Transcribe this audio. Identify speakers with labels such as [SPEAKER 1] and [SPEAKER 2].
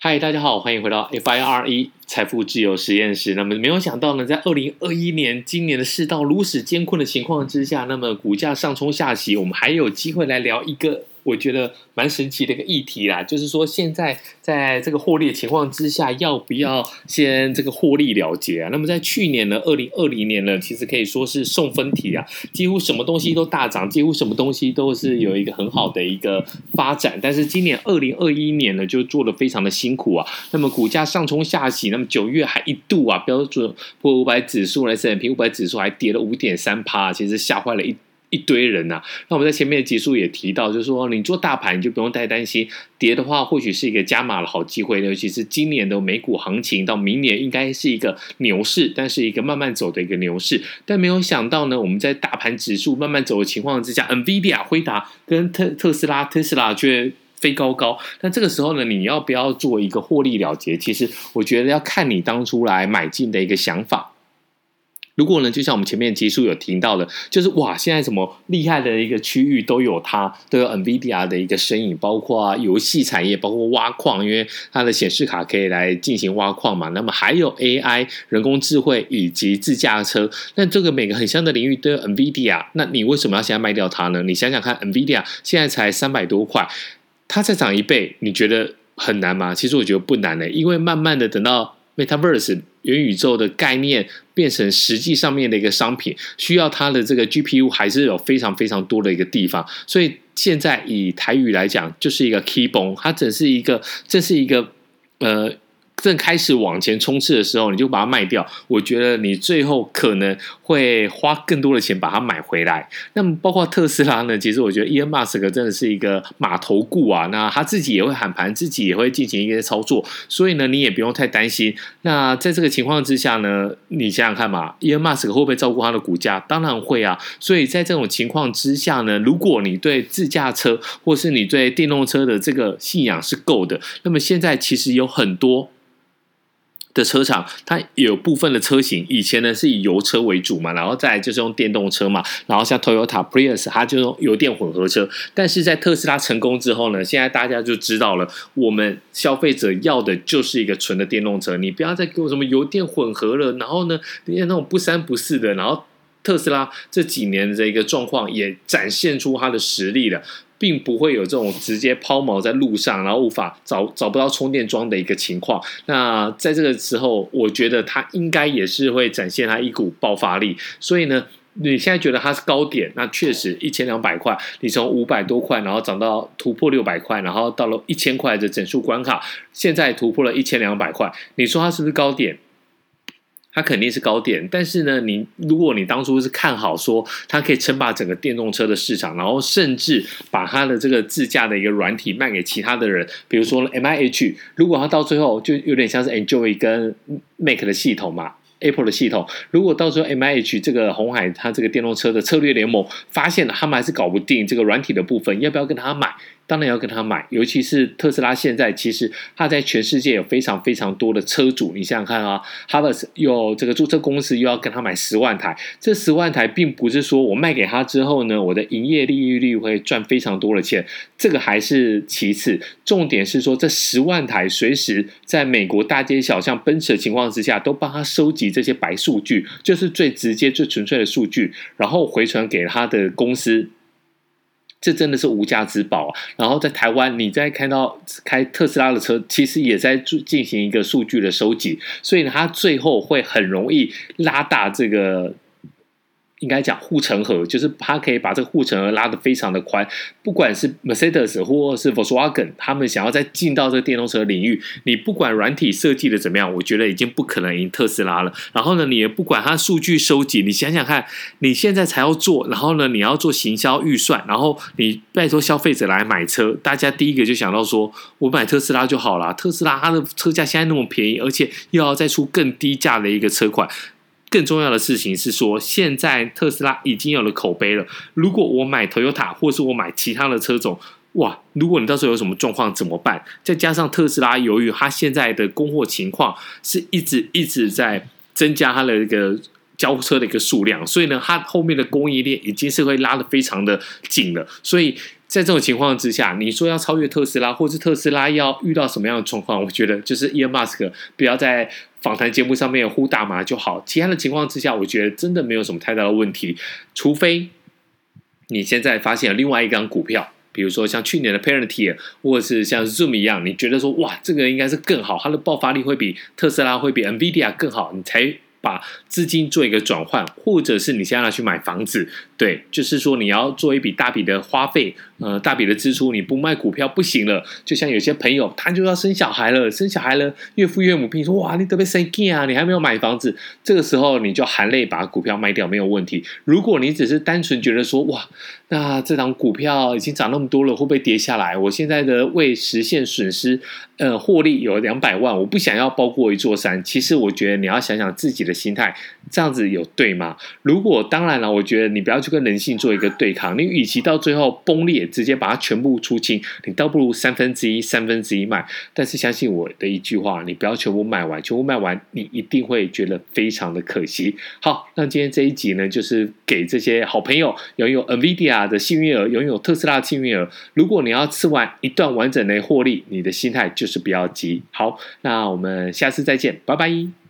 [SPEAKER 1] 嗨，大家好，欢迎回到 FIRE 财富自由实验室。那么没有想到呢，在二零二一年今年的世道如此艰困的情况之下，那么股价上冲下洗，我们还有机会来聊一个。我觉得蛮神奇的一个议题啦，就是说现在在这个获利的情况之下，要不要先这个获利了结啊？那么在去年呢，二零二零年呢，其实可以说是送分题啊，几乎什么东西都大涨，几乎什么东西都是有一个很好的一个发展。但是今年二零二一年呢，就做得非常的辛苦啊。那么股价上冲下洗，九月还一度啊，标准普尔五百指数来 S&P 五百指数还跌了五点三趴，其实吓坏了一。一堆人呐、啊，那我们在前面的集数也提到，就是说你做大盘你就不用太担心跌的话，或许是一个加码的好机会。尤其是今年的美股行情到明年应该是一个牛市，但是一个慢慢走的一个牛市。但没有想到呢，我们在大盘指数慢慢走的情况之下，NVIDIA、辉达跟特特斯拉、特斯拉却飞高高。那这个时候呢，你要不要做一个获利了结？其实我觉得要看你当初来买进的一个想法。如果呢，就像我们前面集数有提到的，就是哇，现在什么厉害的一个区域都有它，都有 NVIDIA 的一个身影，包括游戏产业，包括挖矿，因为它的显示卡可以来进行挖矿嘛。那么还有 AI 人工智慧以及自驾车，那这个每个很像的领域都有 NVIDIA。那你为什么要现在卖掉它呢？你想想看，NVIDIA 现在才三百多块，它再涨一倍，你觉得很难吗？其实我觉得不难的，因为慢慢的等到 Metaverse 元宇宙的概念。变成实际上面的一个商品，需要它的这个 GPU 还是有非常非常多的一个地方，所以现在以台语来讲，就是一个 key bone，它只是一个，这是一个呃。正开始往前冲刺的时候，你就把它卖掉。我觉得你最后可能会花更多的钱把它买回来。那么，包括特斯拉呢？其实我觉得伊恩马斯克真的是一个马头顾啊。那他自己也会喊盘，自己也会进行一些操作。所以呢，你也不用太担心。那在这个情况之下呢，你想想看嘛，伊恩马斯克会不会照顾他的股价？当然会啊。所以在这种情况之下呢，如果你对自驾车或是你对电动车的这个信仰是够的，那么现在其实有很多。的车厂，它有部分的车型以前呢是以油车为主嘛，然后再就是用电动车嘛，然后像 Toyota Prius 它就用油电混合车。但是在特斯拉成功之后呢，现在大家就知道了，我们消费者要的就是一个纯的电动车，你不要再给我什么油电混合了。然后呢，那种不三不四的。然后特斯拉这几年的一个状况也展现出它的实力了。并不会有这种直接抛锚在路上，然后无法找找不到充电桩的一个情况。那在这个时候，我觉得它应该也是会展现它一股爆发力。所以呢，你现在觉得它是高点，那确实一千两百块，你从五百多块，然后涨到突破六百块，然后到了一千块的整数关卡，现在突破了一千两百块，你说它是不是高点？它肯定是高点，但是呢，你如果你当初是看好说它可以称霸整个电动车的市场，然后甚至把它的这个自驾的一个软体卖给其他的人，比如说 MIH，如果它到最后就有点像是 Enjoy 跟 Make 的系统嘛，Apple 的系统，如果到时候 MIH 这个红海它这个电动车的策略联盟发现了他们还是搞不定这个软体的部分，要不要跟他买？当然要跟他买，尤其是特斯拉现在，其实它在全世界有非常非常多的车主。你想想看啊，Harvest 有这个注册公司又要跟他买十万台，这十万台并不是说我卖给他之后呢，我的营业利益率会赚非常多的钱，这个还是其次。重点是说，这十万台随时在美国大街小巷奔驰的情况之下，都帮他收集这些白数据，就是最直接、最纯粹的数据，然后回传给他的公司。这真的是无价之宝！然后在台湾，你在看到开特斯拉的车，其实也在进行一个数据的收集，所以它最后会很容易拉大这个。应该讲护城河，就是它可以把这个护城河拉得非常的宽。不管是 Mercedes 或是 Volkswagen，他们想要再进到这个电动车领域，你不管软体设计的怎么样，我觉得已经不可能赢特斯拉了。然后呢，你也不管它数据收集，你想想看，你现在才要做，然后呢，你要做行销预算，然后你拜托消费者来买车，大家第一个就想到说，我买特斯拉就好了。特斯拉它的车价现在那么便宜，而且又要再出更低价的一个车款。更重要的事情是说，现在特斯拉已经有了口碑了。如果我买 Toyota，或是我买其他的车种，哇！如果你到时候有什么状况怎么办？再加上特斯拉，由于它现在的供货情况是一直一直在增加它的一个交车的一个数量，所以呢，它后面的供应链已经是会拉得非常的紧了。所以在这种情况之下，你说要超越特斯拉，或是特斯拉要遇到什么样的状况，我觉得就是 Elon Musk 不要在访谈节目上面呼大麻就好。其他的情况之下，我觉得真的没有什么太大的问题，除非你现在发现了另外一张股票，比如说像去年的 Parenti 或者是像 Zoom 一样，你觉得说哇，这个应该是更好，它的爆发力会比特斯拉会比 NVIDIA 更好，你才把资金做一个转换，或者是你现在要去买房子。对，就是说你要做一笔大笔的花费，呃，大笔的支出，你不卖股票不行了。就像有些朋友，他就要生小孩了，生小孩了，岳父岳母跟你说，哇，你特别生气啊，你还没有买房子，这个时候你就含泪把股票卖掉，没有问题。如果你只是单纯觉得说，哇，那这档股票已经涨那么多了，会不会跌下来？我现在的未实现损失，呃，获利有两百万，我不想要包过一座山。其实我觉得你要想想自己的的心态，这样子有对吗？如果当然了，我觉得你不要去。跟人性做一个对抗，你与其到最后崩裂，直接把它全部出清，你倒不如三分之一、三分之一卖。但是相信我的一句话，你不要全部卖完，全部卖完，你一定会觉得非常的可惜。好，那今天这一集呢，就是给这些好朋友拥有 NVIDIA 的幸运儿，拥有特斯拉的幸运儿。如果你要吃完一段完整的获利，你的心态就是不要急。好，那我们下次再见，拜拜。